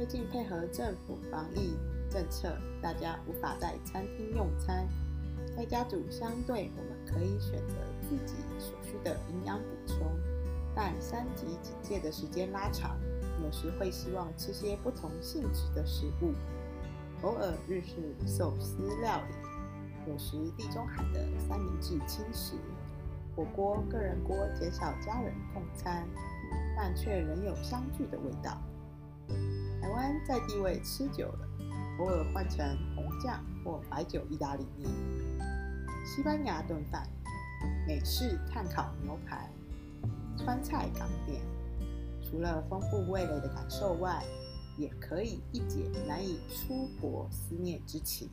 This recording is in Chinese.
最近配合政府防疫政策，大家无法在餐厅用餐，在家煮相对我们可以选择自己所需的营养补充，但三级警戒的时间拉长，有时会希望吃些不同性质的食物，偶尔日式寿司料理，有时地中海的三明治轻食。火锅、个人锅减少家人共餐，但却仍有相聚的味道。台湾在地位吃久了，偶尔换成红酱或白酒意大利面。西班牙炖饭、美式炭烤牛排、川菜港点，除了丰富味蕾的感受外，也可以一解难以出国思念之情。